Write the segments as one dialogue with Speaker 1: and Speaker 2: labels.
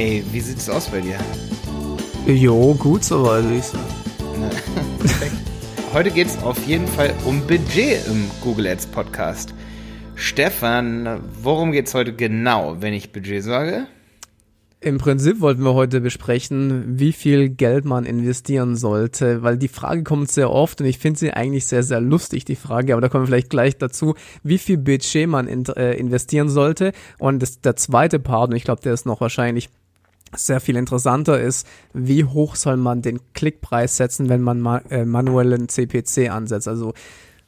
Speaker 1: Ey, wie sieht's aus bei dir?
Speaker 2: Jo, gut soweit, würde ich sagen.
Speaker 1: Heute geht's auf jeden Fall um Budget im Google Ads Podcast. Stefan, worum geht's heute genau, wenn ich Budget sage?
Speaker 2: Im Prinzip wollten wir heute besprechen, wie viel Geld man investieren sollte, weil die Frage kommt sehr oft und ich finde sie eigentlich sehr, sehr lustig, die Frage, aber da kommen wir vielleicht gleich dazu, wie viel Budget man in, äh, investieren sollte. Und das, der zweite Part, und ich glaube, der ist noch wahrscheinlich sehr viel interessanter ist, wie hoch soll man den Klickpreis setzen, wenn man ma äh, manuellen CPC ansetzt. Also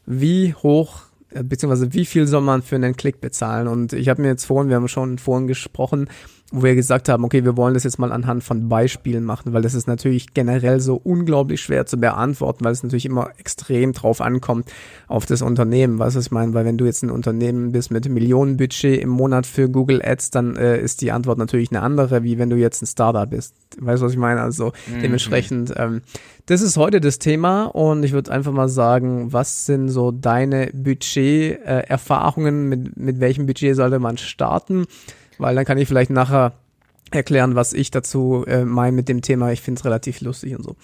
Speaker 2: wie hoch äh, beziehungsweise wie viel soll man für einen Klick bezahlen? Und ich habe mir jetzt vorhin, wir haben schon vorhin gesprochen, wo wir gesagt haben, okay, wir wollen das jetzt mal anhand von Beispielen machen, weil das ist natürlich generell so unglaublich schwer zu beantworten, weil es natürlich immer extrem drauf ankommt auf das Unternehmen. Was ich meine, weil wenn du jetzt ein Unternehmen bist mit Millionenbudget im Monat für Google Ads, dann äh, ist die Antwort natürlich eine andere, wie wenn du jetzt ein Startup bist. Weißt du, was ich meine? Also mhm. dementsprechend, ähm, das ist heute das Thema und ich würde einfach mal sagen, was sind so deine Budget-Erfahrungen, äh, mit, mit welchem Budget sollte man starten? Weil dann kann ich vielleicht nachher erklären, was ich dazu äh, meine mit dem Thema. Ich finde es relativ lustig und so.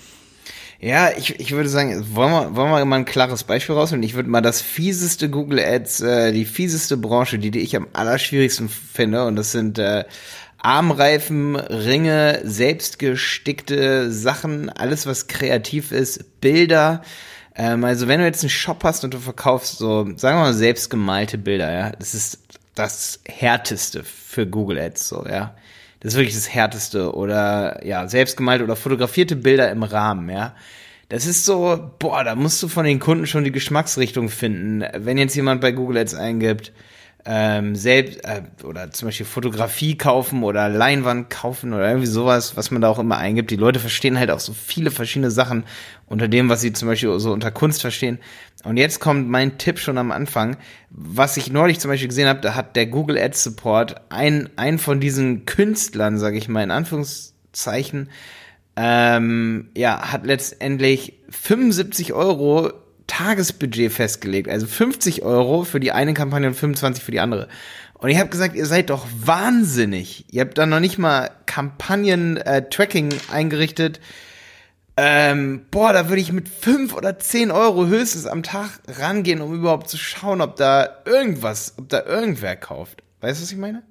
Speaker 1: Ja, ich, ich würde sagen, wollen wir, wollen wir mal ein klares Beispiel rausholen? Ich würde mal das fieseste Google Ads, äh, die fieseste Branche, die, die ich am allerschwierigsten finde, und das sind äh, Armreifen, Ringe, selbstgestickte Sachen, alles was kreativ ist, Bilder. Ähm, also wenn du jetzt einen Shop hast und du verkaufst so, sagen wir mal, selbstgemalte Bilder, ja, das ist das härteste für Google Ads, so, ja. Das ist wirklich das härteste oder, ja, selbstgemalte oder fotografierte Bilder im Rahmen, ja. Das ist so, boah, da musst du von den Kunden schon die Geschmacksrichtung finden. Wenn jetzt jemand bei Google Ads eingibt, ähm, selbst äh, oder zum Beispiel Fotografie kaufen oder Leinwand kaufen oder irgendwie sowas, was man da auch immer eingibt. Die Leute verstehen halt auch so viele verschiedene Sachen unter dem, was sie zum Beispiel so unter Kunst verstehen. Und jetzt kommt mein Tipp schon am Anfang. Was ich neulich zum Beispiel gesehen habe, da hat der Google Ads Support ein, ein von diesen Künstlern, sage ich mal in Anführungszeichen, ähm, ja, hat letztendlich 75 Euro Tagesbudget festgelegt. Also 50 Euro für die eine Kampagne und 25 für die andere. Und ich habe gesagt, ihr seid doch wahnsinnig. Ihr habt da noch nicht mal Kampagnen-Tracking äh, eingerichtet. Ähm, boah, da würde ich mit 5 oder 10 Euro höchstens am Tag rangehen, um überhaupt zu schauen, ob da irgendwas, ob da irgendwer kauft. Weißt du, was ich meine?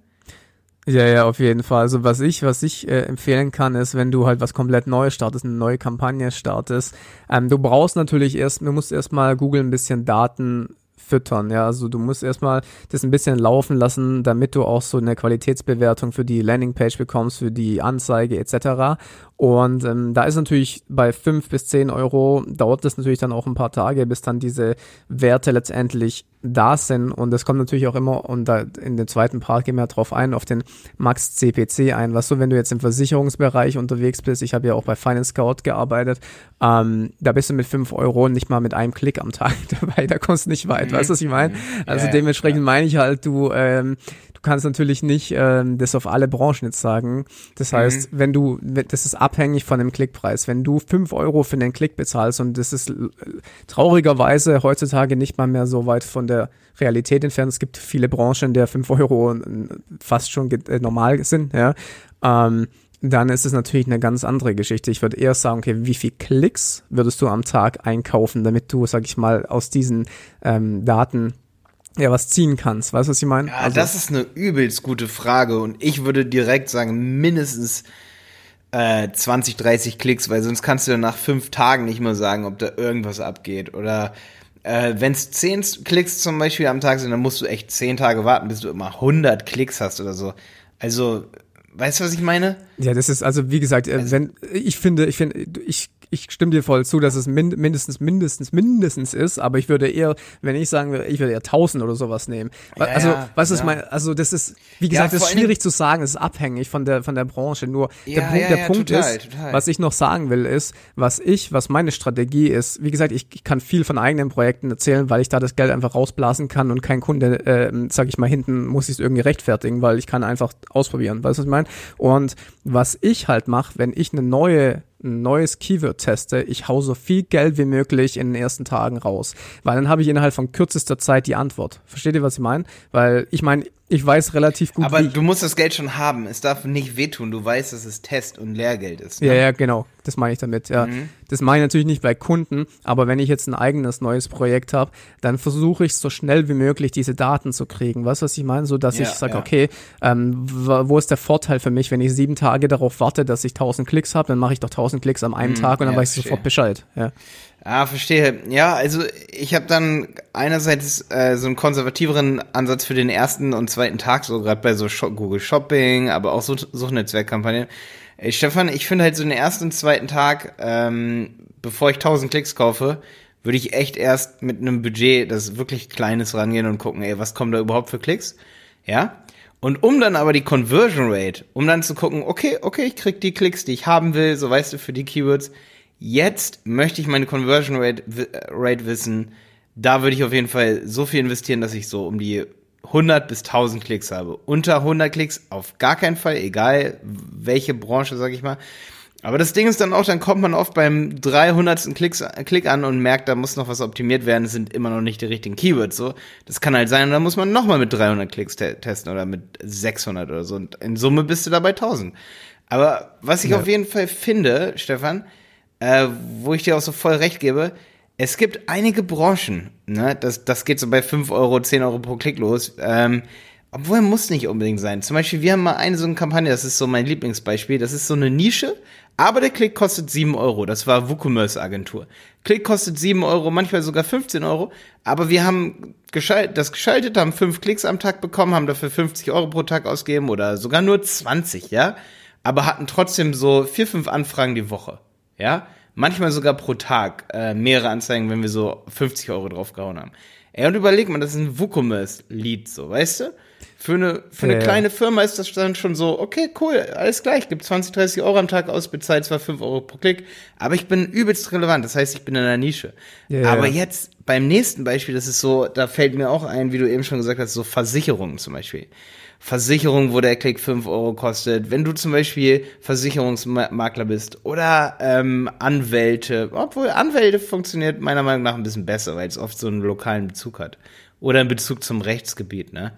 Speaker 2: Ja, ja, auf jeden Fall. Also was ich, was ich äh, empfehlen kann, ist, wenn du halt was komplett Neues startest, eine neue Kampagne startest, ähm, du brauchst natürlich erst, du musst erstmal Google ein bisschen Daten füttern. Ja, also du musst erstmal das ein bisschen laufen lassen, damit du auch so eine Qualitätsbewertung für die Landingpage bekommst, für die Anzeige etc. Und ähm, da ist natürlich bei fünf bis zehn Euro dauert das natürlich dann auch ein paar Tage, bis dann diese Werte letztendlich da sind. Und es kommt natürlich auch immer, und da in dem zweiten Part gehen wir drauf ein, auf den Max CPC ein. Was du, wenn du jetzt im Versicherungsbereich unterwegs bist, ich habe ja auch bei Finance Scout gearbeitet, ähm, da bist du mit fünf Euro nicht mal mit einem Klick am Tag dabei, da kommst du nicht weit, mhm. weißt du, was ich meine? Mhm. Also ja, dementsprechend ja. meine ich halt, du, ähm, du kannst natürlich nicht ähm, das auf alle Branchen jetzt sagen. Das heißt, mhm. wenn du, das ist abhängig von dem Klickpreis. Wenn du fünf Euro für den Klick bezahlst und das ist traurigerweise heutzutage nicht mal mehr so weit von der Realität entfernt. Es gibt viele Branchen, in der fünf Euro fast schon äh, normal sind, ja. Ähm, dann ist es natürlich eine ganz andere Geschichte. Ich würde eher sagen, okay, wie viel Klicks würdest du am Tag einkaufen, damit du, sag ich mal, aus diesen ähm, Daten ja was ziehen kannst. Weißt du, was ich meine?
Speaker 1: Ja, also, das ist eine übelst gute Frage und ich würde direkt sagen, mindestens äh, 20, 30 Klicks, weil sonst kannst du ja nach fünf Tagen nicht mehr sagen, ob da irgendwas abgeht. Oder äh, wenn es 10 Klicks zum Beispiel am Tag sind, dann musst du echt 10 Tage warten, bis du immer 100 Klicks hast oder so. Also, weißt du, was ich meine?
Speaker 2: Ja, das ist also, wie gesagt, äh, also, wenn, ich finde, ich finde, ich ich stimme dir voll zu, dass es min mindestens, mindestens, mindestens ist, aber ich würde eher, wenn ich sagen würde, ich würde eher 1000 oder sowas nehmen. Ja, also, ja, was ist ja. mein, also das ist, wie gesagt, das ist schwierig zu sagen, es ist abhängig von der, von der Branche. Nur der Punkt, der Punkt total, ist, total. was ich noch sagen will, ist, was ich, was meine Strategie ist, wie gesagt, ich, ich kann viel von eigenen Projekten erzählen, weil ich da das Geld einfach rausblasen kann und kein Kunde, äh, sag ich mal, hinten muss ich es irgendwie rechtfertigen, weil ich kann einfach ausprobieren, weißt du, was ich meine? Und was ich halt mache, wenn ich eine neue ein neues Keyword teste, ich hau so viel Geld wie möglich in den ersten Tagen raus. Weil dann habe ich innerhalb von kürzester Zeit die Antwort. Versteht ihr, was ich meine? Weil ich meine, ich weiß relativ gut.
Speaker 1: Aber du musst das Geld schon haben. Es darf nicht wehtun. Du weißt, dass es Test und Lehrgeld ist.
Speaker 2: Ne? Ja, ja, genau. Das meine ich damit. Ja, mhm. das meine ich natürlich nicht bei Kunden. Aber wenn ich jetzt ein eigenes neues Projekt habe, dann versuche ich so schnell wie möglich diese Daten zu kriegen. Weißt du, was ich meine? So, dass ja, ich sage, ja. okay, ähm, wo ist der Vorteil für mich, wenn ich sieben Tage darauf warte, dass ich tausend Klicks habe, dann mache ich doch tausend Klicks am einen mhm, Tag und dann weiß ich sofort Bescheid. Ja.
Speaker 1: Ah, verstehe. Ja, also ich habe dann einerseits äh, so einen konservativeren Ansatz für den ersten und zweiten Tag, so gerade bei so Shop Google Shopping, aber auch so Suchnetzwerkkampagnen. Ey, Stefan, ich finde halt so den ersten und zweiten Tag, ähm, bevor ich 1000 Klicks kaufe, würde ich echt erst mit einem Budget, das wirklich kleines rangehen und gucken, ey, was kommen da überhaupt für Klicks? Ja? Und um dann aber die Conversion Rate, um dann zu gucken, okay, okay, ich krieg die Klicks, die ich haben will, so weißt du, für die Keywords, Jetzt möchte ich meine Conversion Rate, Rate wissen. Da würde ich auf jeden Fall so viel investieren, dass ich so um die 100 bis 1000 Klicks habe. Unter 100 Klicks auf gar keinen Fall, egal welche Branche, sag ich mal. Aber das Ding ist dann auch, dann kommt man oft beim 300. Klicks, Klick an und merkt, da muss noch was optimiert werden, es sind immer noch nicht die richtigen Keywords, so. Das kann halt sein, und dann muss man nochmal mit 300 Klicks te testen oder mit 600 oder so. Und in Summe bist du dabei 1000. Aber was ich ja. auf jeden Fall finde, Stefan, äh, wo ich dir auch so voll recht gebe, es gibt einige Branchen, ne, das, das geht so bei 5 Euro, 10 Euro pro Klick los, ähm, obwohl muss nicht unbedingt sein. Zum Beispiel, wir haben mal eine so eine Kampagne, das ist so mein Lieblingsbeispiel, das ist so eine Nische, aber der Klick kostet 7 Euro. Das war WooCommerce Agentur. Klick kostet 7 Euro, manchmal sogar 15 Euro. Aber wir haben geschalt, das geschaltet, haben 5 Klicks am Tag bekommen, haben dafür 50 Euro pro Tag ausgegeben oder sogar nur 20, ja. Aber hatten trotzdem so 4, 5 Anfragen die Woche ja, manchmal sogar pro Tag äh, mehrere Anzeigen, wenn wir so 50 Euro draufgehauen haben. Ey, und überleg mal, das ist ein WooCommerce-Lied, so, weißt du? Für eine, für eine ja, kleine Firma ist das dann schon so, okay, cool, alles gleich, gibt 20, 30 Euro am Tag aus, bezahlt zwar 5 Euro pro Klick, aber ich bin übelst relevant, das heißt, ich bin in einer Nische. Ja, aber jetzt beim nächsten Beispiel, das ist so, da fällt mir auch ein, wie du eben schon gesagt hast, so Versicherungen zum Beispiel. Versicherung, wo der Klick 5 Euro kostet, wenn du zum Beispiel Versicherungsmakler bist oder ähm, Anwälte, obwohl Anwälte funktioniert meiner Meinung nach ein bisschen besser, weil es oft so einen lokalen Bezug hat. Oder einen Bezug zum Rechtsgebiet, ne?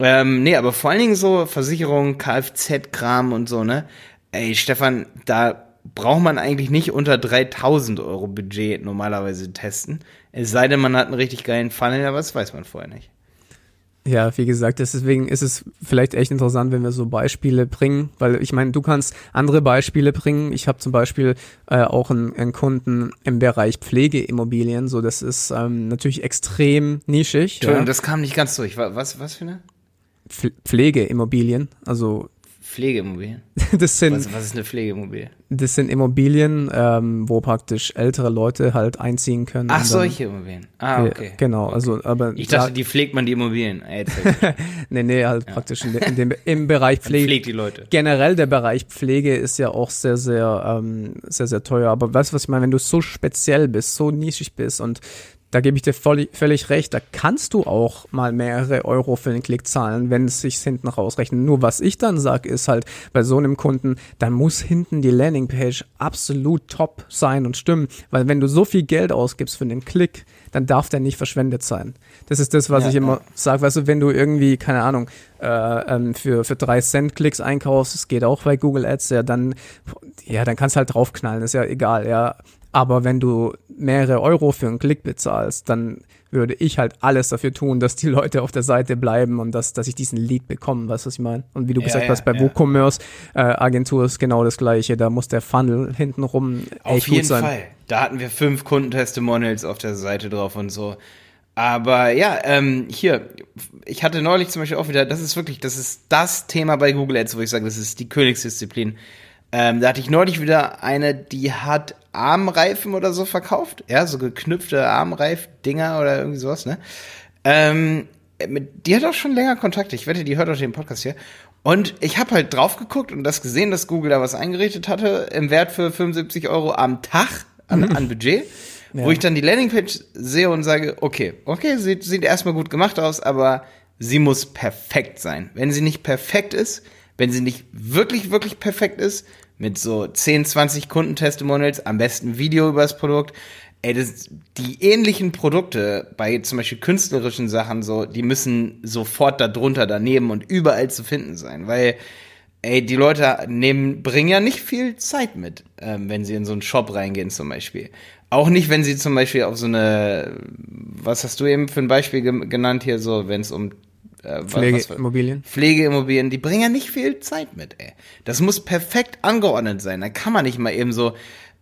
Speaker 1: Ähm, nee, aber vor allen Dingen so Versicherung, Kfz-Kram und so, ne? Ey, Stefan, da braucht man eigentlich nicht unter 3000 Euro Budget normalerweise testen. Es sei denn, man hat einen richtig geilen Funnel, aber das weiß man vorher nicht.
Speaker 2: Ja, wie gesagt, deswegen ist es vielleicht echt interessant, wenn wir so Beispiele bringen, weil ich meine, du kannst andere Beispiele bringen. Ich habe zum Beispiel äh, auch einen, einen Kunden im Bereich Pflegeimmobilien, so das ist ähm, natürlich extrem nischig.
Speaker 1: Entschuldigung, ja. das kam nicht ganz durch. Was, was für eine?
Speaker 2: Pflegeimmobilien, also
Speaker 1: Pflegeimmobilien?
Speaker 2: Das sind,
Speaker 1: was, was ist eine Pflegeimmobilie?
Speaker 2: Das sind Immobilien, ähm, wo praktisch ältere Leute halt einziehen können.
Speaker 1: Ach, solche Immobilien. Ah, okay.
Speaker 2: Genau, okay. also, aber.
Speaker 1: Ich dachte, die pflegt man die Immobilien.
Speaker 2: nee, nee, halt ja. praktisch in, in dem, im Bereich Pflege.
Speaker 1: Man pflegt die Leute.
Speaker 2: Generell der Bereich Pflege ist ja auch sehr, sehr, ähm, sehr, sehr teuer. Aber weißt du, was ich meine? Wenn du so speziell bist, so nischig bist und da gebe ich dir voll, völlig recht. Da kannst du auch mal mehrere Euro für den Klick zahlen, wenn es sich hinten rausrechnet. Nur was ich dann sage, ist halt bei so einem Kunden, dann muss hinten die Landingpage absolut top sein und stimmen. Weil wenn du so viel Geld ausgibst für den Klick, dann darf der nicht verschwendet sein. Das ist das, was ja, ich immer ja. sage. Weißt du, wenn du irgendwie, keine Ahnung, äh, ähm, für, für drei Cent Klicks einkaufst, das geht auch bei Google Ads, ja, dann, ja, dann kannst du halt draufknallen, ist ja egal, ja. Aber wenn du mehrere Euro für einen Klick bezahlst, dann würde ich halt alles dafür tun, dass die Leute auf der Seite bleiben und dass, dass ich diesen Lead bekomme, weißt du, was ich meine? Und wie du ja, gesagt ja, hast, bei ja. WooCommerce äh, ist genau das gleiche. Da muss der Funnel hintenrum
Speaker 1: auf jeden. Fall. Da hatten wir fünf Kundentestimonials auf der Seite drauf und so. Aber ja, ähm, hier, ich hatte neulich zum Beispiel auch wieder, das ist wirklich, das ist das Thema bei Google Ads, wo ich sage, das ist die Königsdisziplin. Ähm, da hatte ich neulich wieder eine, die hat Armreifen oder so verkauft. Ja, so geknüpfte Armreif-Dinger oder irgendwie sowas, ne? Ähm, mit, die hat auch schon länger Kontakt. Ich wette, die hört auch den Podcast hier. Und ich habe halt drauf geguckt und das gesehen, dass Google da was eingerichtet hatte im Wert für 75 Euro am Tag an, an Budget. Ja. Wo ich dann die Landingpage sehe und sage, okay, okay, sieht, sieht erstmal gut gemacht aus, aber sie muss perfekt sein. Wenn sie nicht perfekt ist, wenn sie nicht wirklich, wirklich perfekt ist, mit so 10, 20 Kundentestimonials, am besten Video über das Produkt, ey, das, die ähnlichen Produkte bei zum Beispiel künstlerischen Sachen so, die müssen sofort darunter, daneben und überall zu finden sein, weil ey, die Leute nehmen, bringen ja nicht viel Zeit mit, ähm, wenn sie in so einen Shop reingehen zum Beispiel. Auch nicht, wenn sie zum Beispiel auf so eine, was hast du eben für ein Beispiel ge genannt hier, so, wenn es um
Speaker 2: äh, Pflegeimmobilien.
Speaker 1: Pflegeimmobilien, die bringen ja nicht viel Zeit mit, ey. Das muss perfekt angeordnet sein. Da kann man nicht mal eben so,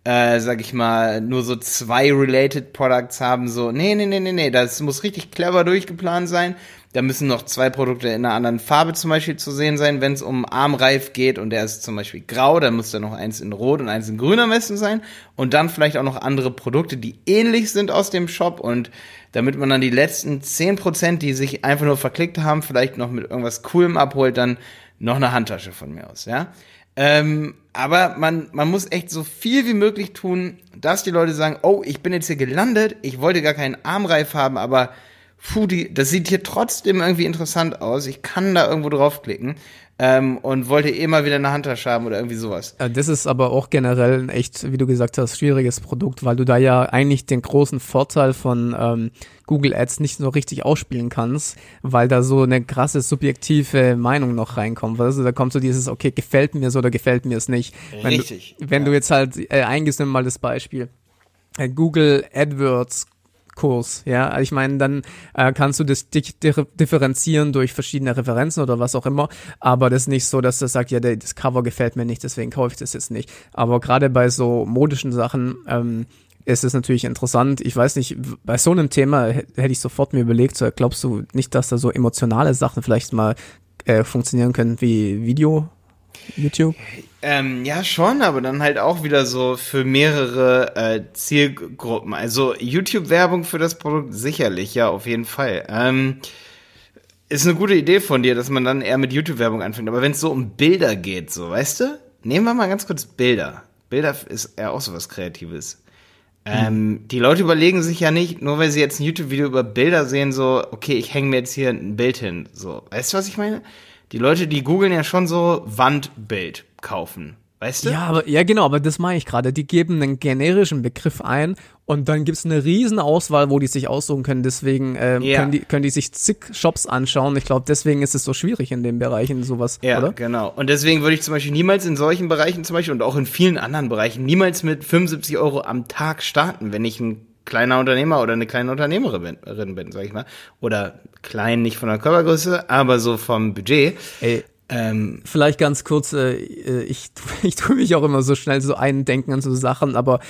Speaker 1: äh, sag ich mal, nur so zwei Related Products haben, so, nee, nee, nee, nee, nee, das muss richtig clever durchgeplant sein. Da müssen noch zwei Produkte in einer anderen Farbe zum Beispiel zu sehen sein. Wenn es um Armreif geht und der ist zum Beispiel grau, dann muss da noch eins in rot und eins in grün am besten sein. Und dann vielleicht auch noch andere Produkte, die ähnlich sind aus dem Shop. Und damit man dann die letzten zehn Prozent, die sich einfach nur verklickt haben, vielleicht noch mit irgendwas Coolem abholt, dann noch eine Handtasche von mir aus, ja. Ähm, aber man, man muss echt so viel wie möglich tun, dass die Leute sagen, oh, ich bin jetzt hier gelandet, ich wollte gar keinen Armreif haben, aber puh, die, das sieht hier trotzdem irgendwie interessant aus. Ich kann da irgendwo draufklicken. Ähm, und wollte eh mal wieder eine Handtasche haben oder irgendwie sowas.
Speaker 2: Das ist aber auch generell ein echt, wie du gesagt hast, schwieriges Produkt, weil du da ja eigentlich den großen Vorteil von ähm, Google Ads nicht so richtig ausspielen kannst, weil da so eine krasse subjektive Meinung noch reinkommt. Also da kommt so dieses, okay, gefällt mir so oder gefällt mir es nicht. Wenn
Speaker 1: Richtig.
Speaker 2: Du, wenn ja. du jetzt halt äh, eingehst, nimm mal das Beispiel. Äh, Google AdWords Kurs. Ja, ich meine, dann äh, kannst du das differenzieren durch verschiedene Referenzen oder was auch immer, aber das ist nicht so, dass das sagt, ja, das Cover gefällt mir nicht, deswegen kaufe ich das jetzt nicht. Aber gerade bei so modischen Sachen ähm, ist es natürlich interessant. Ich weiß nicht, bei so einem Thema hätte ich sofort mir überlegt, so, glaubst du nicht, dass da so emotionale Sachen vielleicht mal äh, funktionieren können wie Video, YouTube?
Speaker 1: Ähm, ja, schon, aber dann halt auch wieder so für mehrere äh, Zielgruppen. Also YouTube-Werbung für das Produkt sicherlich, ja, auf jeden Fall. Ähm, ist eine gute Idee von dir, dass man dann eher mit YouTube-Werbung anfängt. Aber wenn es so um Bilder geht, so, weißt du? Nehmen wir mal ganz kurz Bilder. Bilder ist eher auch so was Kreatives. Ähm, die Leute überlegen sich ja nicht, nur weil sie jetzt ein YouTube-Video über Bilder sehen, so, okay, ich hänge mir jetzt hier ein Bild hin. So, weißt du, was ich meine? Die Leute, die googeln ja schon so Wandbild kaufen. Weißt du?
Speaker 2: Ja, aber, ja, genau, aber das meine ich gerade. Die geben einen generischen Begriff ein und dann gibt's eine riesen Auswahl, wo die sich aussuchen können. Deswegen ähm, ja. können, die, können die sich zig Shops anschauen. Ich glaube, deswegen ist es so schwierig in dem Bereich, in sowas,
Speaker 1: ja,
Speaker 2: oder?
Speaker 1: genau. Und deswegen würde ich zum Beispiel niemals in solchen Bereichen zum Beispiel und auch in vielen anderen Bereichen niemals mit 75 Euro am Tag starten, wenn ich ein kleiner Unternehmer oder eine kleine Unternehmerin bin, sag ich mal. Oder klein, nicht von der Körpergröße, aber so vom Budget.
Speaker 2: Ey, ähm, Vielleicht ganz kurz, äh, ich, ich tue mich auch immer so schnell so eindenken an so Sachen, aber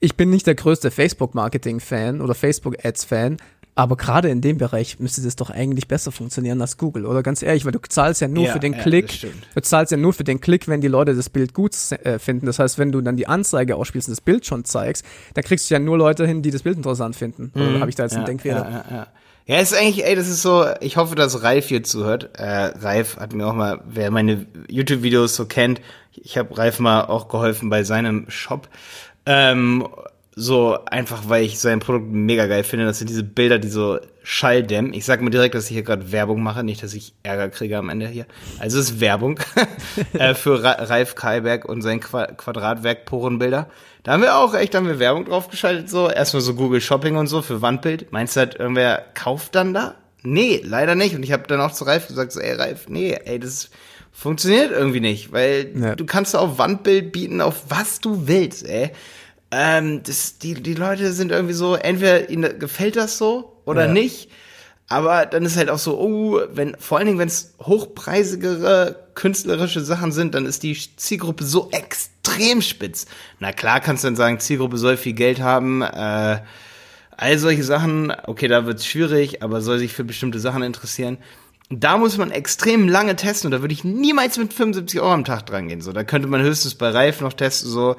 Speaker 2: ich bin nicht der größte Facebook-Marketing-Fan oder Facebook-Ads-Fan, aber gerade in dem Bereich müsste das doch eigentlich besser funktionieren als Google, oder ganz ehrlich, weil du zahlst ja nur ja, für den ja, Klick, du zahlst ja nur für den Klick, wenn die Leute das Bild gut äh, finden. Das heißt, wenn du dann die Anzeige ausspielst und das Bild schon zeigst, dann kriegst du ja nur Leute hin, die das Bild interessant finden. Mhm. Oder habe ich da jetzt ja, einen Denkfehler?
Speaker 1: Ja, ja, ist eigentlich, ey, das ist so, ich hoffe, dass Ralf hier zuhört. Äh, Ralf hat mir auch mal, wer meine YouTube-Videos so kennt, ich habe Ralf mal auch geholfen bei seinem Shop. Ähm, so einfach, weil ich sein Produkt mega geil finde. Das sind diese Bilder, die so Schall dämmen. Ich sag mir direkt, dass ich hier gerade Werbung mache, nicht, dass ich Ärger kriege am Ende hier. Also es ist Werbung äh, für Ra Ralf Kaiberg und sein Qua Quadratwerk Porenbilder. Da haben wir auch echt, da haben wir Werbung draufgeschaltet, so. Erstmal so Google Shopping und so für Wandbild. Meinst du halt, irgendwer kauft dann da? Nee, leider nicht. Und ich habe dann auch zu Ralf gesagt, so, ey Ralf, nee, ey, das funktioniert irgendwie nicht, weil ja. du kannst auf Wandbild bieten, auf was du willst, ey. Ähm, das, die, die Leute sind irgendwie so, entweder ihnen gefällt das so oder ja. nicht. Aber dann ist halt auch so, oh, wenn, vor allen Dingen, wenn es hochpreisigere künstlerische Sachen sind, dann ist die Zielgruppe so extrem spitz. Na klar kannst du dann sagen, Zielgruppe soll viel Geld haben, äh, all solche Sachen, okay, da wird's schwierig, aber soll sich für bestimmte Sachen interessieren. Da muss man extrem lange testen und da würde ich niemals mit 75 Euro am Tag dran gehen. So, da könnte man höchstens bei Reif noch testen, so,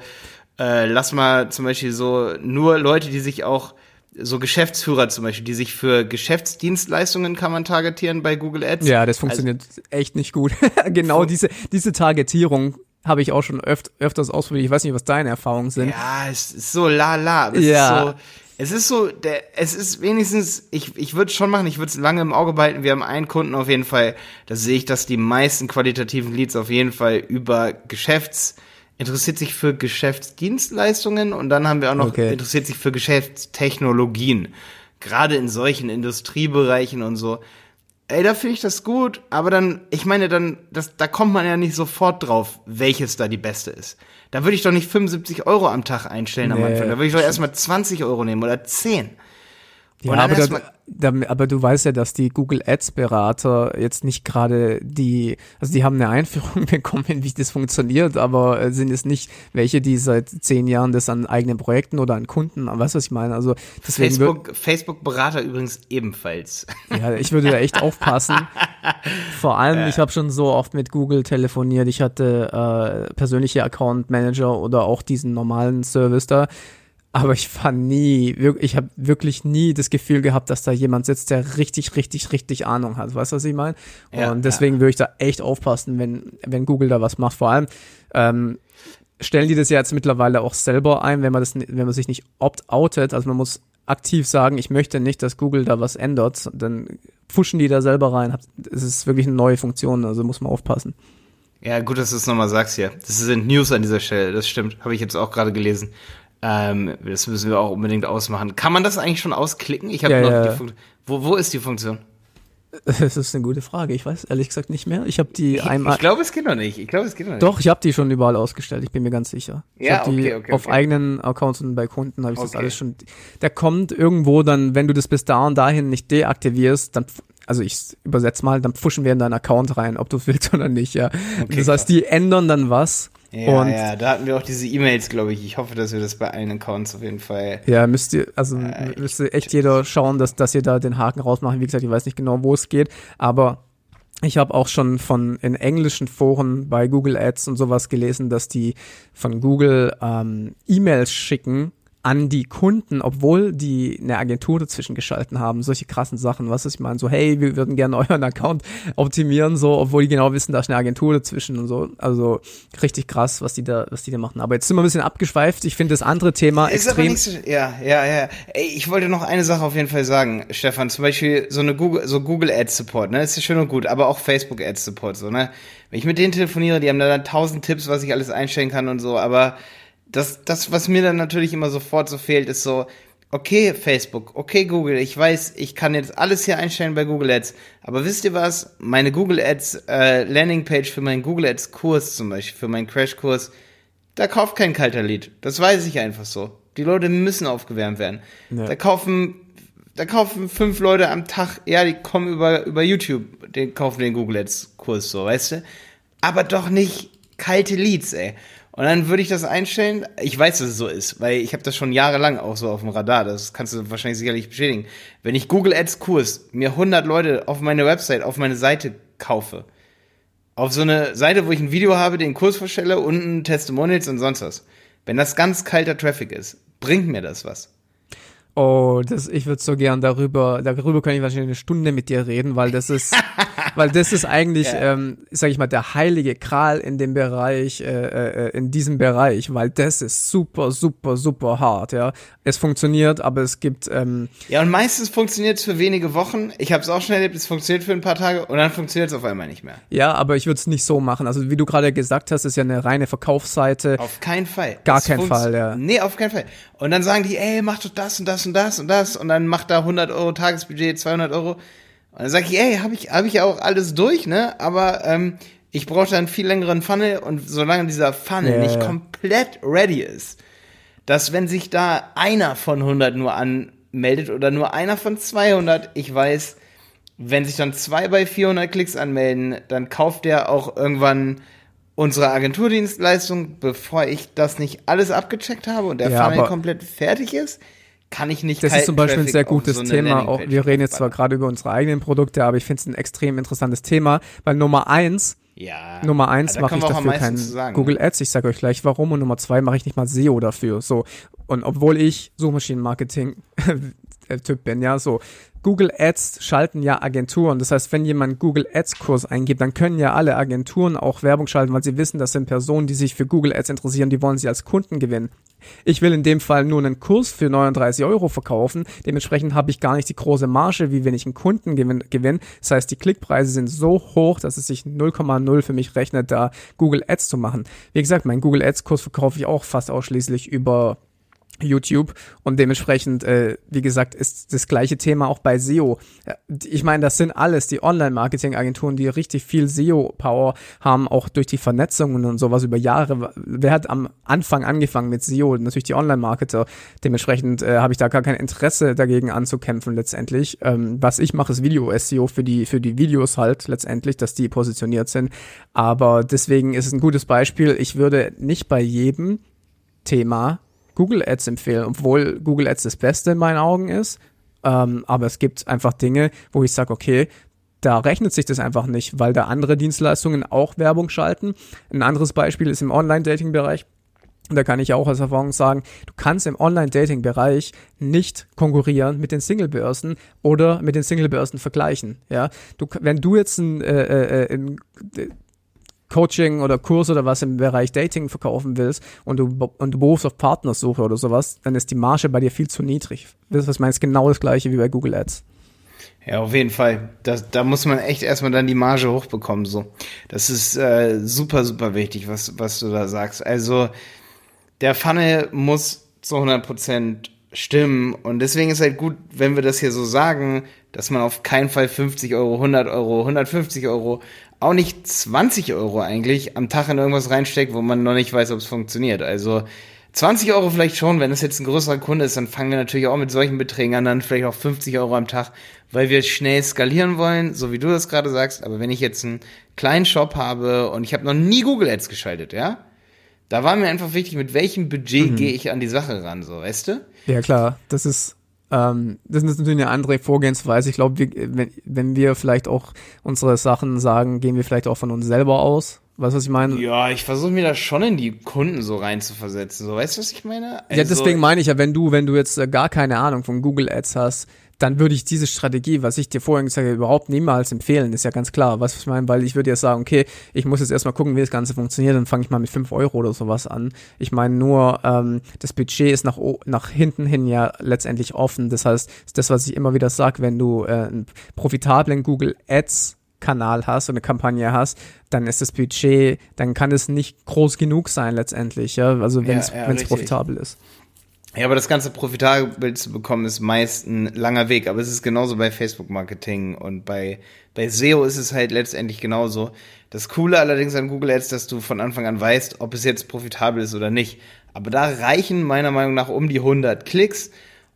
Speaker 1: äh, lass mal zum Beispiel so nur Leute, die sich auch so Geschäftsführer zum Beispiel, die sich für Geschäftsdienstleistungen kann man targetieren bei Google Ads.
Speaker 2: Ja, das funktioniert also, echt nicht gut. genau diese, diese Targetierung habe ich auch schon öft, öfters ausprobiert. Ich weiß nicht, was deine Erfahrungen sind.
Speaker 1: Ja, es ist so lala. Es ja. Ist so, es ist so, der, es ist wenigstens, ich, ich würde es schon machen, ich würde es lange im Auge behalten. Wir haben einen Kunden auf jeden Fall, da sehe ich, dass die meisten qualitativen Leads auf jeden Fall über Geschäfts- interessiert sich für Geschäftsdienstleistungen und dann haben wir auch noch
Speaker 2: Okay.
Speaker 1: interessiert sich für Geschäftstechnologien. Gerade in solchen Industriebereichen und so. Ey, da finde ich das gut, aber dann, ich meine, dann, das, da kommt man ja nicht sofort drauf, welches da die beste ist. Da würde ich doch nicht 75 Euro am Tag einstellen am
Speaker 2: Nee,
Speaker 1: Anfang. Da würde ich doch erstmal 20 Euro nehmen oder 10.
Speaker 2: Ja, aber, da, da, aber du weißt ja, dass die Google Ads Berater jetzt nicht gerade die, also die haben eine Einführung bekommen, wie das funktioniert, aber äh, sind es nicht welche, die seit zehn Jahren das an eigenen Projekten oder an Kunden, weißt du, was ich meine? Also wür-
Speaker 1: Facebook, Facebook-Berater übrigens ebenfalls.
Speaker 2: Ja, ich würde da echt aufpassen. Vor allem, ich habe schon so oft mit Google telefoniert. Ich hatte äh, persönliche Account Manager oder auch diesen normalen Service da. Aber ich war nie, ich habe wirklich nie das Gefühl gehabt, dass da jemand sitzt, der richtig, richtig, richtig Ahnung hat. Weißt du, was ich meine?
Speaker 1: Ja,
Speaker 2: Und deswegen würde ich da echt aufpassen, wenn, wenn Google da was macht. Vor allem, ähm, stellen die das ja jetzt mittlerweile auch selber ein, wenn man das, wenn man sich nicht opt-outet, also man muss aktiv sagen, ich möchte nicht, dass Google da was ändert, dann pfuschen die da selber rein. Es ist wirklich eine neue Funktion, also muss man aufpassen.
Speaker 1: Ja, gut, dass du es nochmal sagst hier. Das sind News an dieser Stelle, das stimmt. Habe ich jetzt auch gerade gelesen. Ähm, das müssen wir auch unbedingt ausmachen. Kann man das eigentlich schon ausklicken? Ich habe
Speaker 2: Ja,
Speaker 1: noch
Speaker 2: ja.
Speaker 1: die Funktion. Wo, wo ist die Funktion?
Speaker 2: Das ist eine gute Frage. Ich weiß ehrlich gesagt nicht mehr. Ich habe die
Speaker 1: Ich,
Speaker 2: einmal.
Speaker 1: ich glaube, es geht noch nicht. Ich glaube, es geht noch nicht.
Speaker 2: Doch, ich habe die schon überall ausgestellt. Ich bin mir ganz sicher. Ich
Speaker 1: Ja,
Speaker 2: habe die
Speaker 1: okay, okay,
Speaker 2: auf
Speaker 1: okay.
Speaker 2: eigenen Accounts und bei Kunden habe ich das
Speaker 1: Okay.
Speaker 2: alles schon. Der kommt irgendwo dann, wenn du das bis da und dahin nicht deaktivierst, dann, also ich übersetze mal, dann pfuschen wir in deinen Account rein, ob du es willst oder nicht. Ja.
Speaker 1: Okay,
Speaker 2: das heißt, die ändern dann was.
Speaker 1: Ja,
Speaker 2: und
Speaker 1: ja, da hatten wir auch diese E-Mails, glaube ich. Ich hoffe, dass wir das bei allen Accounts auf jeden Fall.
Speaker 2: Ja, müsst ihr, also
Speaker 1: Äh,
Speaker 2: müsste echt jeder schauen, dass, dass ihr da den Haken rausmachen. Wie gesagt, ich weiß nicht genau, wo es geht, aber ich habe auch schon von in englischen Foren bei Google Ads und sowas gelesen, dass die von Google ähm, E-Mails schicken an die Kunden, obwohl die eine Agentur dazwischen geschalten haben. Solche krassen Sachen, was ich meine, so hey, wir würden gerne euren Account optimieren, so, obwohl die genau wissen, da ist eine Agentur dazwischen und so. Also richtig krass, was die da, was die da machen. Aber jetzt sind wir ein bisschen abgeschweift. Ich finde das andere Thema
Speaker 1: Ist
Speaker 2: extrem.
Speaker 1: so, ja, ja, ja. Ey, ich wollte noch eine Sache auf jeden Fall sagen, Stefan. Zum Beispiel so eine Google, so Google Ads Support, ne, ist ja schön und gut, aber auch Facebook Ads Support, so, ne. Wenn ich mit denen telefoniere, die haben da dann tausend Tipps, was ich alles einstellen kann und so, aber das, das, was mir dann natürlich immer sofort so fehlt, ist so, okay, Facebook, okay, Google, ich weiß, ich kann jetzt alles hier einstellen bei Google Ads, aber wisst ihr was? Meine Google Ads äh, Landingpage für meinen Google Ads Kurs zum Beispiel, für meinen Crashkurs, da kauft kein kalter Lied. Das weiß ich einfach so. Die Leute müssen aufgewärmt werden.
Speaker 2: Ja.
Speaker 1: Da kaufen, da kaufen fünf Leute am Tag, ja, die kommen über, über YouTube, den kaufen den Google Ads Kurs so, weißt du? Aber doch nicht kalte Leads, ey. Und dann würde ich das einstellen. Ich weiß, dass es so ist, weil ich habe das schon jahrelang auch so auf dem Radar. Das kannst du wahrscheinlich sicherlich bestätigen. Wenn ich Google Ads Kurs mir 100 Leute auf meine Website, auf meine Seite kaufe, auf so eine Seite, wo ich ein Video habe, den Kurs vorstelle, unten Testimonials und sonst was. Wenn das ganz kalter Traffic ist, bringt mir das was.
Speaker 2: Oh, das, ich würde so gern darüber, darüber kann ich wahrscheinlich eine Stunde mit dir reden, weil das ist, weil das ist eigentlich,
Speaker 1: Ja.
Speaker 2: ähm, sag ich mal, der heilige Kral in dem Bereich, äh, äh, in diesem Bereich, weil das ist super, super, super hart, ja. Es funktioniert, aber es gibt, ähm,
Speaker 1: Ja, und meistens funktioniert es für wenige Wochen. Ich habe es auch schon erlebt, es funktioniert für ein paar Tage und dann funktioniert es auf einmal nicht mehr.
Speaker 2: ja, aber ich würde es nicht so machen. Also wie du gerade gesagt hast, ist ja eine reine Verkaufsseite.
Speaker 1: Auf keinen Fall.
Speaker 2: Gar
Speaker 1: Das
Speaker 2: keinen Fall, ja.
Speaker 1: Nee, auf keinen Fall. Und dann sagen die, ey, mach doch das und das und das und das und dann macht da 100 Euro Tagesbudget, 200 Euro. Und dann sag ich, ey, habe ich, hab ich auch alles durch, ne? Aber ähm, ich brauche dann einen viel längeren Funnel und solange dieser Funnel
Speaker 2: Ja,
Speaker 1: nicht komplett ready ist, dass wenn sich da einer von 100 nur anmeldet oder nur einer von 200, ich weiß, wenn sich dann zwei bei 400 Klicks anmelden, dann kauft der auch irgendwann unsere Agenturdienstleistung, bevor ich das nicht alles abgecheckt habe und der
Speaker 2: Ja,
Speaker 1: Funnel komplett fertig ist, kann ich nicht
Speaker 2: Das ist zum Beispiel ein
Speaker 1: Traffic
Speaker 2: sehr
Speaker 1: auf
Speaker 2: gutes
Speaker 1: so
Speaker 2: Thema. Auch, wir reden jetzt zwar gerade über unsere eigenen Produkte, aber ich finde es ein extrem interessantes Thema, weil Nummer eins,
Speaker 1: Ja.
Speaker 2: Nummer eins mache ich dafür
Speaker 1: meisten
Speaker 2: kein
Speaker 1: zu sagen,
Speaker 2: Google
Speaker 1: ne?
Speaker 2: Ads. Ich sage euch gleich warum. Und Nummer zwei mache ich nicht mal SEO dafür. So. Und obwohl ich Suchmaschinenmarketing Typ bin, ja, so. Google Ads schalten ja Agenturen. Das heißt, wenn jemand Google Ads Kurs eingibt, dann können ja alle Agenturen auch Werbung schalten, weil sie wissen, das sind Personen, die sich für Google Ads interessieren, die wollen sie als Kunden gewinnen. Ich will in dem Fall nur einen Kurs für 39 Euro verkaufen. Dementsprechend habe ich gar nicht die große Marge, wie wenn ich einen Kunden gewinne. Gewinn. Das heißt, die Klickpreise sind so hoch, dass es sich 0,0 für mich rechnet, da Google Ads zu machen. Wie gesagt, mein Google Ads Kurs verkaufe ich auch fast ausschließlich über YouTube und dementsprechend, äh, wie gesagt, ist das gleiche Thema auch bei SEO. Ich meine, das sind alles die Online-Marketing-Agenturen, die richtig viel SEO-Power haben, auch durch die Vernetzungen und sowas über Jahre. Wer hat am Anfang angefangen mit SEO? Natürlich die Online-Marketer. Dementsprechend äh, habe ich da gar kein Interesse dagegen anzukämpfen letztendlich. Ähm, was ich mache, ist Video-SEO für die, für die Videos halt letztendlich, dass die positioniert sind. Aber deswegen ist es ein gutes Beispiel. Ich würde nicht bei jedem Thema Google Ads empfehlen, obwohl Google Ads das Beste in meinen Augen ist. Ähm, aber es gibt einfach Dinge, wo ich sage, okay, da rechnet sich das einfach nicht, weil da andere Dienstleistungen auch Werbung schalten. Ein anderes Beispiel ist im Online-Dating-Bereich. Da kann ich auch aus Erfahrung sagen, du kannst im Online-Dating-Bereich nicht konkurrieren mit den Single-Börsen oder mit den Single-Börsen vergleichen. Ja, du, wenn du jetzt ein, äh, äh, ein Coaching oder Kurs oder was im Bereich Dating verkaufen willst und du, und du berufst auf Partnersuche oder sowas, dann ist die Marge bei dir viel zu niedrig. Das was genau das gleiche wie bei Google Ads.
Speaker 1: Ja, auf jeden Fall. Das, da muss man echt erstmal dann die Marge hochbekommen. So, das ist äh, super, super wichtig, was, was du da sagst. Also der Funnel muss zu 100 Prozent stimmen und deswegen ist halt gut, wenn wir das hier so sagen, dass man auf keinen Fall 50 Euro, 100 Euro, 150 Euro auch nicht 20 Euro eigentlich am Tag in irgendwas reinsteckt, wo man noch nicht weiß, ob es funktioniert. Also 20 Euro vielleicht schon, wenn es jetzt ein größerer Kunde ist, dann fangen wir natürlich auch mit solchen Beträgen an, dann vielleicht auch 50 Euro am Tag, weil wir schnell skalieren wollen, so wie du das gerade sagst. Aber wenn ich jetzt einen kleinen Shop habe und ich habe noch nie Google Ads geschaltet, ja, da war mir einfach wichtig, mit welchem Budget mhm. gehe ich an die Sache ran, so, weißt du?
Speaker 2: Ja, klar, das ist ähm, das ist natürlich eine andere Vorgehensweise. Ich glaube, wenn, wenn wir vielleicht auch unsere Sachen sagen, gehen wir vielleicht auch von uns selber aus. Weißt du, was ich meine?
Speaker 1: Ja, ich versuche mir da schon in die Kunden so reinzuversetzen. So, weißt du, was ich meine?
Speaker 2: Also, ja, deswegen meine ich ja, wenn du, wenn du jetzt äh, gar keine Ahnung von Google Ads hast, dann würde ich diese Strategie, was ich dir vorhin gesagt habe, überhaupt niemals empfehlen. Ist ja ganz klar. Was ich meine, weil ich würde ja sagen, okay, ich muss jetzt erstmal gucken, wie das Ganze funktioniert, dann fange ich mal mit fünf Euro oder sowas an. Ich meine nur, ähm, das Budget ist nach, nach hinten hin ja letztendlich offen. Das heißt, das, was ich immer wieder sage, wenn du äh, einen profitablen Google Ads Kanal hast und eine Kampagne hast, dann ist das Budget, dann kann es nicht groß genug sein letztendlich, ja, also wenn es ja, ja, profitabel ist.
Speaker 1: Ja, aber das ganze profitabel zu bekommen ist meist ein langer Weg. Aber es ist genauso bei Facebook-Marketing und bei, bei SEO ist es halt letztendlich genauso. Das Coole allerdings an Google Ads, dass du von Anfang an weißt, ob es jetzt profitabel ist oder nicht. Aber da reichen meiner Meinung nach um die 100 Klicks.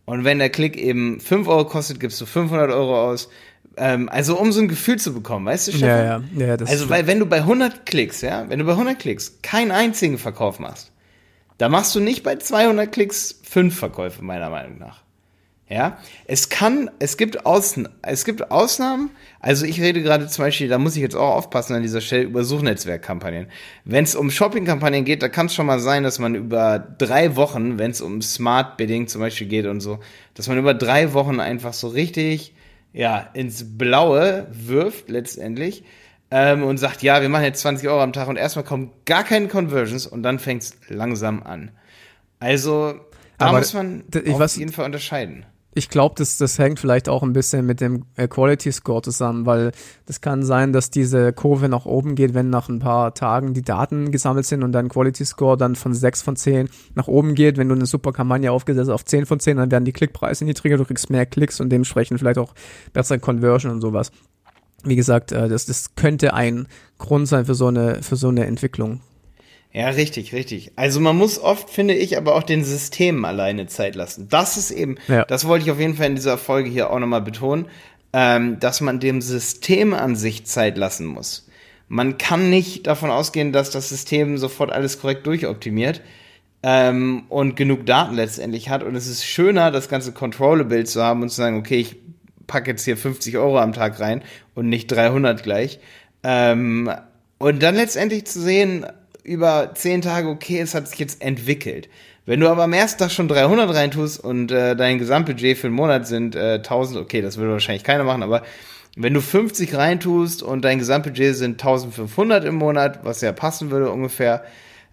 Speaker 1: Und wenn der Klick eben 5 Euro kostet, gibst du 500 Euro aus. Ähm, also um so ein Gefühl zu bekommen, weißt du, Stefan?
Speaker 2: Ja, ja. ja
Speaker 1: das also, weil wenn du bei 100 Klicks, ja, wenn du bei 100 Klicks keinen einzigen Verkauf machst, da machst du nicht bei 200 Klicks fünf Verkäufe, meiner Meinung nach. Ja, es kann, es gibt Ausn es gibt Ausnahmen. Also ich rede gerade zum Beispiel, da muss ich jetzt auch aufpassen an dieser Stelle über Suchnetzwerkkampagnen. Wenn es um Shoppingkampagnen geht, da kann es schon mal sein, dass man über drei Wochen, wenn es um Smart Bidding zum Beispiel geht und so, dass man über drei Wochen einfach so richtig, ja, ins Blaue wirft letztendlich ähm, und sagt, ja, wir machen jetzt 20 Euro am Tag und erstmal kommen gar keine Conversions und dann fängt es langsam an. Also, da Aber muss man auf jeden Fall unterscheiden.
Speaker 2: Ich glaube, das, das hängt vielleicht auch ein bisschen mit dem äh, Quality Score zusammen, weil das kann sein, dass diese Kurve nach oben geht, wenn nach ein paar Tagen die Daten gesammelt sind und dein Quality Score dann von 6 von 10 nach oben geht. Wenn du eine super Kampagne aufgesetzt hast auf 10 von 10, dann werden die Klickpreise niedriger, du kriegst mehr Klicks und dementsprechend vielleicht auch bessere Conversion und sowas wie gesagt, äh, das, das könnte ein Grund sein für so eine, für so eine Entwicklung.
Speaker 1: Ja, richtig, richtig. Also man muss oft, finde ich, aber auch den Systemen alleine Zeit lassen. Das ist eben, ja. das wollte ich auf jeden Fall in dieser Folge hier auch nochmal betonen, ähm, dass man dem System an sich Zeit lassen muss. Man kann nicht davon ausgehen, dass das System sofort alles korrekt durchoptimiert ähm, und genug Daten letztendlich hat. Und es ist schöner, das ganze Controllable zu haben und zu sagen, okay, ich packe jetzt hier 50 Euro am Tag rein und nicht 300 gleich. Ähm, und dann letztendlich zu sehen, über zehn Tage, okay, es hat sich jetzt entwickelt. Wenn du aber am ersten Tag schon 300 reintust und äh, dein Gesamtbudget für den Monat sind äh, 1000, okay, das würde wahrscheinlich keiner machen, aber wenn du 50 reintust und dein Gesamtbudget sind 1500 im Monat, was ja passen würde ungefähr,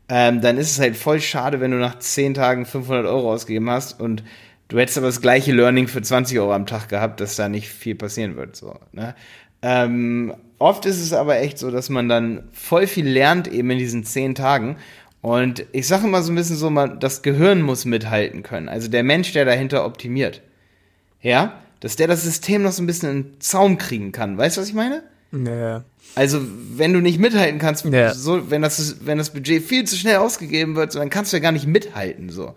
Speaker 1: ähm, dann ist es halt voll schade, wenn du nach 10 Tagen 500 Euro ausgegeben hast und du hättest aber das gleiche Learning für 20 Euro am Tag gehabt, dass da nicht viel passieren wird. So, ne? ähm, oft ist es aber echt so, dass man dann voll viel lernt eben in diesen 10 Tagen und ich sage immer so ein bisschen so, man, das Gehirn muss mithalten können. Also der Mensch, der dahinter optimiert. Ja? Dass der das System noch so ein bisschen in den Zaum kriegen kann. Weißt du, was ich meine?
Speaker 2: Ja.
Speaker 1: Also, wenn du nicht mithalten kannst,
Speaker 2: Ja.
Speaker 1: so, wenn, das, wenn das Budget viel zu schnell ausgegeben wird, so, dann kannst du ja gar nicht mithalten. So.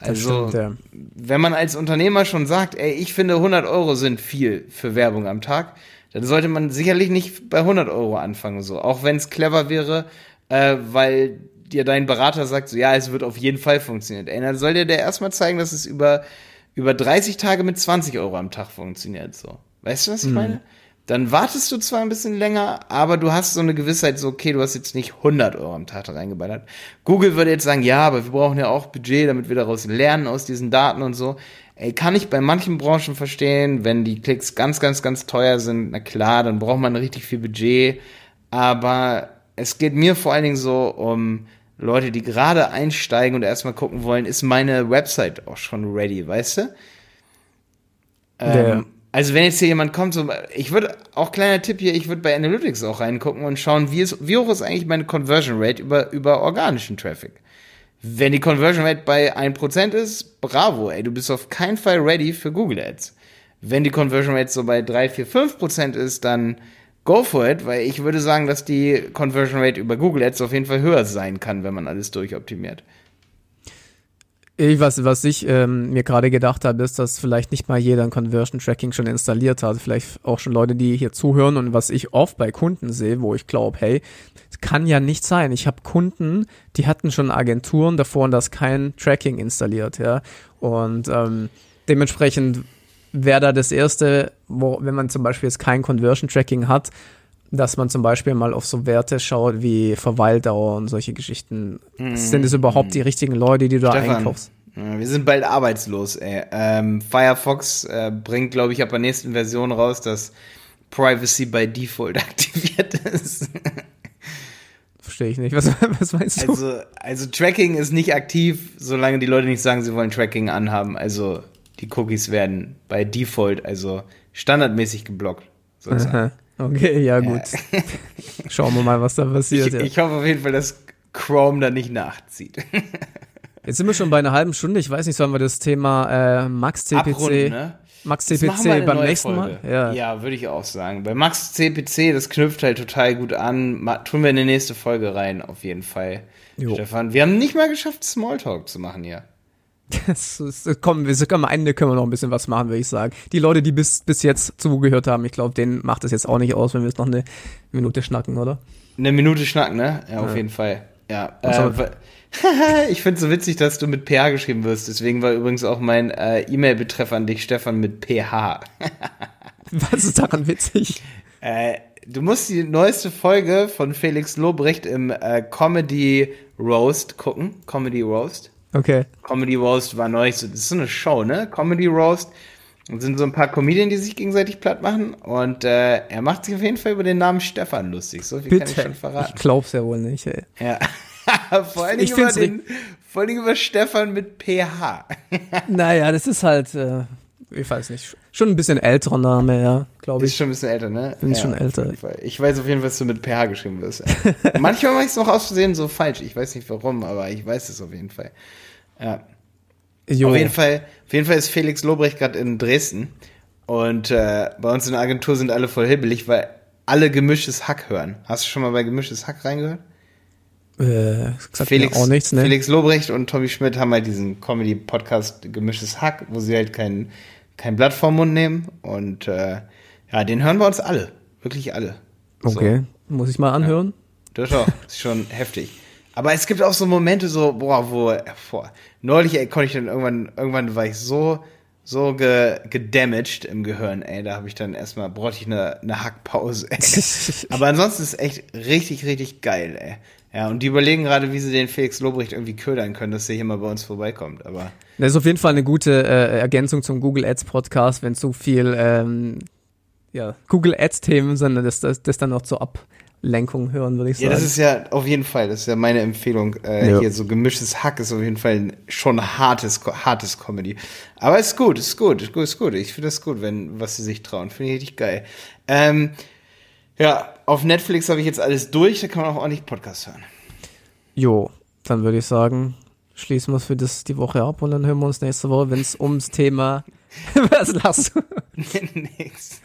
Speaker 1: Also,
Speaker 2: stimmt, ja.
Speaker 1: wenn man als Unternehmer schon sagt, ey, ich finde 100 Euro sind viel für Werbung am Tag, dann sollte man sicherlich nicht bei 100 Euro anfangen, so. Auch wenn es clever wäre, äh, weil dir dein Berater sagt, so, ja, es wird auf jeden Fall funktionieren. Ey, dann soll dir der erstmal zeigen, dass es über, über 30 Tage mit 20 Euro am Tag funktioniert, so. Weißt du, was ich meine? Dann wartest du zwar ein bisschen länger, aber du hast so eine Gewissheit, so, okay, du hast jetzt nicht 100 Euro am Tag reingeballert. Google würde jetzt sagen, ja, aber wir brauchen ja auch Budget, damit wir daraus lernen aus diesen Daten und so. Ey, kann ich bei manchen Branchen verstehen, wenn die Klicks ganz, ganz, ganz teuer sind, na klar, dann braucht man richtig viel Budget. Aber es geht mir vor allen Dingen so um Leute, die gerade einsteigen und erstmal gucken wollen, ist meine Website auch schon ready, weißt du? Ähm,
Speaker 2: Ja.
Speaker 1: Also wenn jetzt hier jemand kommt, so, ich würde, auch kleiner Tipp hier, ich würde bei Analytics auch reingucken und schauen, wie, ist, wie hoch ist eigentlich meine Conversion Rate über, über organischen Traffic. Wenn die Conversion Rate bei 1% ist, bravo, ey, du bist auf keinen Fall ready für Google Ads. Wenn die Conversion Rate so bei 3, 4, 5% ist, dann go for it, weil ich würde sagen, dass die Conversion Rate über Google Ads auf jeden Fall höher sein kann, wenn man alles durchoptimiert.
Speaker 2: Ich, was, was ich ähm, mir gerade gedacht habe, ist, dass vielleicht nicht mal jeder ein Conversion Tracking schon installiert hat. Vielleicht auch schon Leute, die hier zuhören und was ich oft bei Kunden sehe, wo ich glaube, hey, kann ja nicht sein. Ich habe Kunden, die hatten schon Agenturen davor und das kein Tracking installiert, ja. Und ähm, dementsprechend wäre da das erste, wo, wenn man zum Beispiel jetzt kein Conversion Tracking hat, dass man zum Beispiel mal auf so Werte schaut wie Verweildauer und solche Geschichten. Sind es überhaupt die richtigen Leute, die du da
Speaker 1: Stefan,
Speaker 2: einkaufst?
Speaker 1: ja, Wir sind bald arbeitslos, ey. Ähm, Firefox äh, bringt, glaube ich, ab der nächsten Version raus, dass Privacy by Default aktiviert ist.
Speaker 2: Verstehe ich nicht. Was, was meinst du?
Speaker 1: Also, also Tracking ist nicht aktiv, solange die Leute nicht sagen, sie wollen Tracking anhaben. Also die Cookies werden bei Default, also standardmäßig geblockt. sozusagen.
Speaker 2: Aha. Okay, ja gut. Schauen wir mal, was da passiert.
Speaker 1: Ich,
Speaker 2: ja.
Speaker 1: ich hoffe auf jeden Fall, dass Chrome da nicht nachzieht.
Speaker 2: Jetzt sind wir schon bei einer halben Stunde. Ich weiß nicht, sollen wir das Thema äh, Max CPC,
Speaker 1: Abrunden, ne?
Speaker 2: Max CPC beim nächsten
Speaker 1: Folge.
Speaker 2: Mal? Ja.
Speaker 1: ja würde ich auch sagen. Bei Max CPC, das knüpft halt total gut an. Ma tun wir in die nächste Folge rein, auf jeden Fall.
Speaker 2: Jo.
Speaker 1: Stefan, wir haben nicht mal geschafft, Smalltalk zu machen hier.
Speaker 2: Das ist, komm, wir sind, am Ende können wir noch ein bisschen was machen, würde ich sagen. Die Leute, die bis, bis jetzt zugehört haben, ich glaube, denen macht es jetzt auch nicht aus, wenn wir jetzt noch eine Minute schnacken, oder?
Speaker 1: Eine Minute schnacken, ne? Ja, auf jeden Fall. Ja. Äh, ich finde es so witzig, dass du mit PH geschrieben wirst. Deswegen war übrigens auch mein äh, E-Mail-Betreff an dich, Stefan, mit PH.
Speaker 2: Was ist daran witzig?
Speaker 1: Äh, du musst die neueste Folge von Felix Lobrecht im äh, Comedy Roast gucken. Comedy Roast.
Speaker 2: Okay.
Speaker 1: Comedy Roast war neulich so, das ist so eine Show, ne? Comedy Roast. Und sind so ein paar Comedien, die sich gegenseitig platt machen. Und äh, er macht sich auf jeden Fall über den Namen Stefan lustig. So viel kann ich
Speaker 2: Bitte.
Speaker 1: schon
Speaker 2: Ich
Speaker 1: verraten.
Speaker 2: glaub's ja wohl nicht, ey.
Speaker 1: Ja. vor, allen
Speaker 2: Ich
Speaker 1: Dingen über den, vor allen Dingen über Stefan mit PH.
Speaker 2: Naja, das ist halt, äh, ich weiß nicht, schon ein bisschen älterer Name, ja, glaube
Speaker 1: Ist
Speaker 2: ich.
Speaker 1: schon ein bisschen älter, ne?
Speaker 2: Bin schon älter.
Speaker 1: Ich weiß auf jeden Fall, dass du mit PH geschrieben wirst. Manchmal mache ich es noch aus Versehen so falsch. Ich weiß nicht warum, aber ich weiß es auf jeden Fall. Ja.
Speaker 2: Jo.
Speaker 1: Auf jeden Fall, auf jeden Fall ist Felix Lobrecht gerade in Dresden. Und äh, bei uns in der Agentur sind alle voll hibbelig, weil alle gemischtes Hack hören. Hast du schon mal bei gemischtes Hack reingehört?
Speaker 2: Äh,
Speaker 1: Felix,
Speaker 2: auch nichts, ne?
Speaker 1: Felix Lobrecht und Tommy Schmidt haben halt diesen Comedy-Podcast Gemischtes Hack, wo sie halt kein, kein Blatt vorm Mund nehmen. Und äh, ja, den hören wir uns alle. Wirklich alle. So.
Speaker 2: Okay, muss ich mal anhören.
Speaker 1: Das auch. ist schon heftig. Aber es gibt auch so Momente so, boah, wo, boah, neulich, ey, konnte ich dann irgendwann, irgendwann war ich so, so ge, gedamaged im Gehirn, ey, da habe ich dann erstmal, brauchte ich eine, eine Hackpause, ey. Aber ansonsten ist es echt richtig, richtig geil, ey. Ja, und die überlegen gerade, wie sie den Felix Lobrecht irgendwie ködern können, dass der hier mal bei uns vorbeikommt. Aber
Speaker 2: Das ist auf jeden Fall eine gute äh, Ergänzung zum Google Ads Podcast, wenn zu viel ähm, ja, Google Ads Themen sind, das, das, das dann noch zur Ablenkung hören, würde ich
Speaker 1: ja,
Speaker 2: sagen.
Speaker 1: das ist ja auf jeden Fall, das ist ja meine Empfehlung. Äh,
Speaker 2: Ja.
Speaker 1: Hier so gemischtes Hack ist auf jeden Fall schon hartes, hartes Comedy. Aber ist gut, ist gut, ist gut, ist gut. Ich finde das gut, wenn was sie sich trauen. Finde ich richtig geil. Ähm, ja, auf Netflix habe ich jetzt alles durch, da kann man auch ordentlich Podcast hören.
Speaker 2: Jo, dann würde ich sagen, schließen wir es für das die Woche ab und dann hören wir uns nächste Woche, wenn es ums Thema Was lachst du?
Speaker 1: Nix.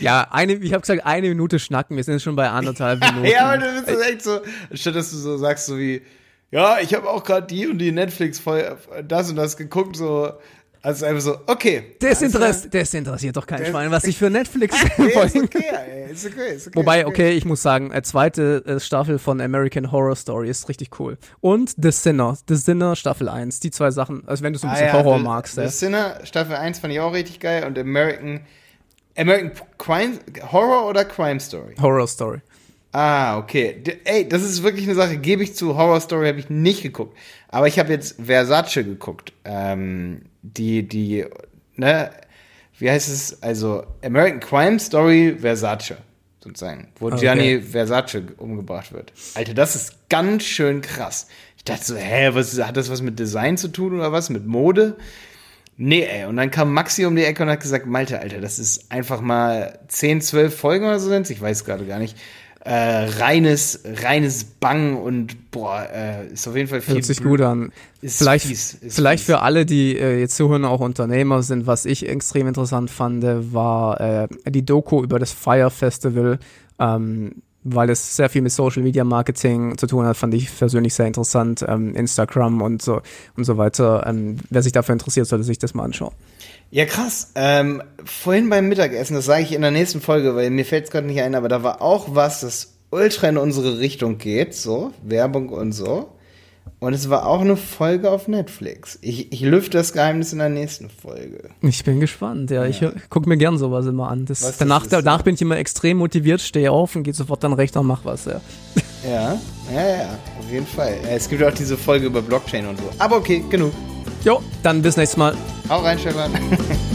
Speaker 2: Ja, eine, ich habe gesagt, eine Minute schnacken, wir sind jetzt schon bei anderthalb Minuten.
Speaker 1: Ja, aber du bist das echt so, statt dass du so sagst, so wie, ja, ich habe auch gerade die und die Netflix voll das und das geguckt, so, also einfach so, okay.
Speaker 2: Das, Interess das interessiert doch kein
Speaker 1: Das-
Speaker 2: Schwein, was ich für Netflix
Speaker 1: klar. Nee, ist okay, ist okay, ist okay.
Speaker 2: Wobei, okay, ich muss sagen, äh, zweite äh, Staffel von American Horror Story ist richtig cool. Und The Sinner, The Sinner Staffel 1, die zwei Sachen, also wenn du so ein
Speaker 1: Ah,
Speaker 2: bisschen
Speaker 1: ja,
Speaker 2: Horror
Speaker 1: The-
Speaker 2: magst,
Speaker 1: The
Speaker 2: ja.
Speaker 1: Sinner, Staffel 1 fand ich auch richtig geil und American, American Crime, Horror oder Crime Story?
Speaker 2: Horror Story.
Speaker 1: Ah, okay. Ey, das ist wirklich eine Sache, gebe ich zu, Horror Story habe ich nicht geguckt. Aber ich habe jetzt Versace geguckt. Ähm, die, die, ne, wie heißt es? Also, American Crime Story Versace, sozusagen. Wo
Speaker 2: Okay.
Speaker 1: Gianni Versace umgebracht wird. Alter, das ist ganz schön krass. Ich dachte so, hä, was, hat das was mit Design zu tun oder was? Mit Mode? Nee, ey. Und dann kam Maxi um die Ecke und hat gesagt, Malte, Alter, das ist einfach mal 10, 12 Folgen oder so sind's. Ich weiß gerade gar nicht. Äh, reines, reines Bang und boah, äh, ist auf jeden Fall viel.
Speaker 2: Hört sich gut an.
Speaker 1: Ist
Speaker 2: vielleicht
Speaker 1: fies, ist
Speaker 2: vielleicht
Speaker 1: fies.
Speaker 2: für alle, die äh, jetzt zuhören, auch Unternehmer sind, was ich extrem interessant fand, war äh, die Doku über das Fire Festival, ähm, weil es sehr viel mit Social Media Marketing zu tun hat, fand ich persönlich sehr interessant. Ähm, Instagram und so und so weiter. Ähm, wer sich dafür interessiert, sollte sich das mal anschauen.
Speaker 1: Ja, krass. Ähm, vorhin beim Mittagessen, das sage ich in der nächsten Folge, weil mir fällt es gerade nicht ein, aber da war auch was, das ultra in unsere Richtung geht, so, Werbung und so. Und es war auch eine Folge auf Netflix. Ich, ich lüfte das Geheimnis in der nächsten Folge.
Speaker 2: Ich bin gespannt, ja. Ich gucke mir gern sowas immer an. Das,
Speaker 1: Was
Speaker 2: danach,
Speaker 1: ist,
Speaker 2: danach bin ich immer extrem motiviert, stehe auf und gehe sofort dann Rechner und mach was, ja.
Speaker 1: Ja, ja, ja, auf jeden Fall. Ja, es gibt auch diese Folge über Blockchain und so. Aber okay, genug.
Speaker 2: Jo, dann bis nächstes Mal.
Speaker 1: Hau rein, Stefan.